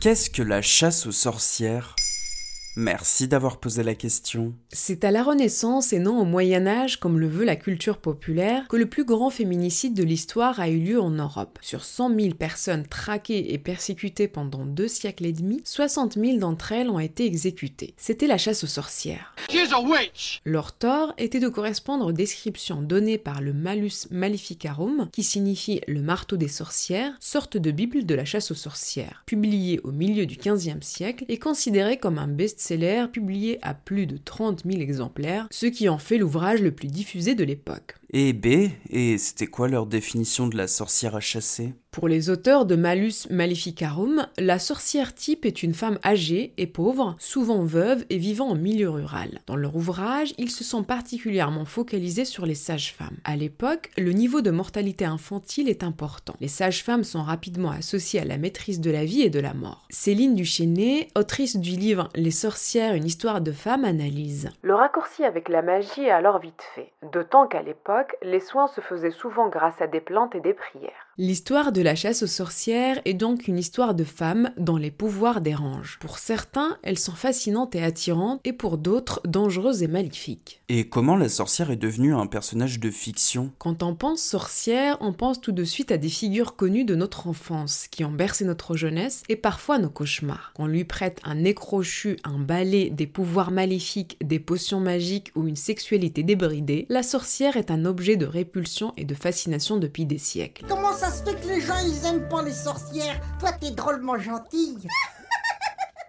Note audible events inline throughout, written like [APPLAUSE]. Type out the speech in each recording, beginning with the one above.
Qu'est-ce que la chasse aux sorcières? Merci d'avoir posé la question. C'est à la Renaissance et non au Moyen Âge, comme le veut la culture populaire, que le plus grand féminicide de l'histoire a eu lieu en Europe. Sur 100 000 personnes traquées et persécutées pendant deux siècles et demi, 60 000 d'entre elles ont été exécutées. C'était la chasse aux sorcières. Leur tort était de correspondre aux descriptions données par le Malus Maleficarum, qui signifie le marteau des sorcières, sorte de bible de la chasse aux sorcières, publié au milieu du XVe siècle et considéré comme un best publié à plus de 30 000 exemplaires, ce qui en fait l'ouvrage le plus diffusé de l'époque. Et B, et c'était quoi leur définition de la sorcière à chasser? Pour les auteurs de Malus Maleficarum, la sorcière type est une femme âgée et pauvre, souvent veuve et vivant en milieu rural. Dans leur ouvrage, ils se sont particulièrement focalisés sur les sages-femmes. À l'époque, le niveau de mortalité infantile est important. Les sages-femmes sont rapidement associées à la maîtrise de la vie et de la mort. Céline Duchesnay, autrice du livre Les sorcières, une histoire de femme, analyse. Le raccourci avec la magie est alors vite fait, d'autant qu'à l'époque, les soins se faisaient souvent grâce à des plantes et des prières. L'histoire de la chasse aux sorcières est donc une histoire de femmes dont les pouvoirs dérangent. Pour certains, elles sont fascinantes et attirantes, et pour d'autres, dangereuses et maléfiques. Et comment la sorcière est devenue un personnage de fiction? Quand on pense sorcière, on pense tout de suite à des figures connues de notre enfance, qui ont bercé notre jeunesse et parfois nos cauchemars. Qu'on lui prête un nez crochu, un balai, des pouvoirs maléfiques, des potions magiques ou une sexualité débridée, la sorcière est un objet de répulsion et de fascination depuis des siècles. Comment ça se fait que les gens ils aiment pas les sorcières Toi t'es drôlement gentille [LAUGHS]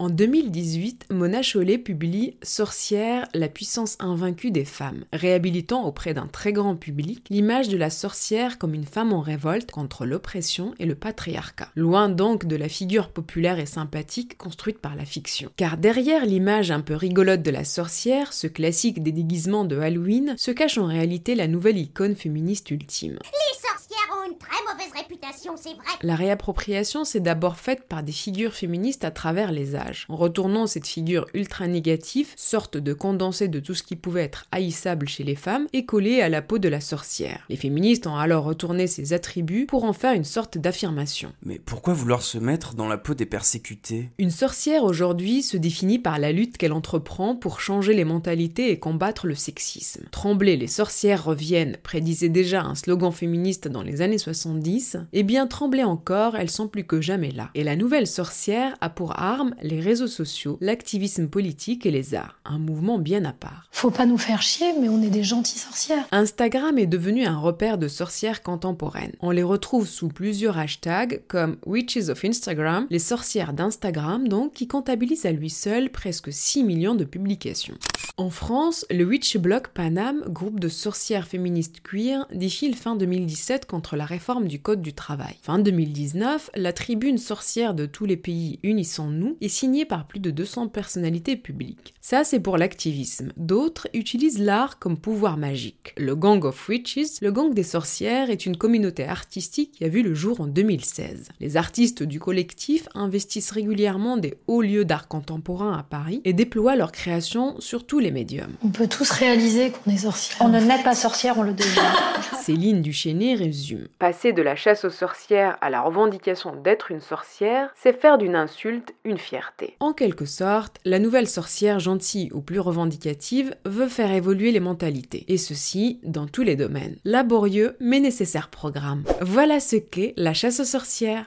En 2018, Mona Chollet publie Sorcière, la puissance invaincue des femmes, réhabilitant auprès d'un très grand public l'image de la sorcière comme une femme en révolte contre l'oppression et le patriarcat. Loin donc de la figure populaire et sympathique construite par la fiction. Car derrière l'image un peu rigolote de la sorcière, ce classique des déguisements de Halloween, se cache en réalité la nouvelle icône féministe ultime. Les sorcières ont une très mauvaise réputation, c'est vrai. La réappropriation s'est d'abord faite par des figures féministes à travers les âges en retournant cette figure ultra négative, sorte de condensé de tout ce qui pouvait être haïssable chez les femmes, et collé à la peau de la sorcière. Les féministes ont alors retourné ces attributs pour en faire une sorte d'affirmation. Mais pourquoi vouloir se mettre dans la peau des persécutés? Une sorcière aujourd'hui se définit par la lutte qu'elle entreprend pour changer les mentalités et combattre le sexisme. Trembler les sorcières reviennent prédisait déjà un slogan féministe dans les années 70, et bien trembler encore, elles sont plus que jamais là. Et la nouvelle sorcière a pour arme les réseaux sociaux, l'activisme politique et les arts. Un mouvement bien à part. Faut pas nous faire chier, mais on est des gentilles sorcières. Instagram est devenu un repère de sorcières contemporaines. On les retrouve sous plusieurs hashtags comme Witches of Instagram, les sorcières d'Instagram donc, qui comptabilisent à lui seul presque 6 millions de publications. En France, le Witch Block Panam, groupe de sorcières féministes queer, défile fin 2017 contre la réforme du Code du travail. Fin 2019, la tribune sorcière de tous les pays Unissons-nous est signée par plus de 200 personnalités publiques. Ça, c'est pour l'activisme. D'autres utilisent l'art comme pouvoir magique. Le Gang of Witches, le gang des sorcières, est une communauté artistique qui a vu le jour en 2016. Les artistes du collectif investissent régulièrement des hauts lieux d'art contemporain à Paris et déploient leurs créations sur tous les médiums. On peut tous réaliser qu'on est sorcière. On ne naît pas sorcière, on le devient. [LAUGHS] Céline Duchesnay résume. Passer de la chasse aux sorcières à la revendication d'être une sorcière, c'est faire d'une insulte une fierté. En quelque sorte, la nouvelle sorcière gentille ou plus revendicative veut faire évoluer les mentalités, et ceci dans tous les domaines. Laborieux mais nécessaire programme. Voilà ce qu'est la chasse aux sorcières.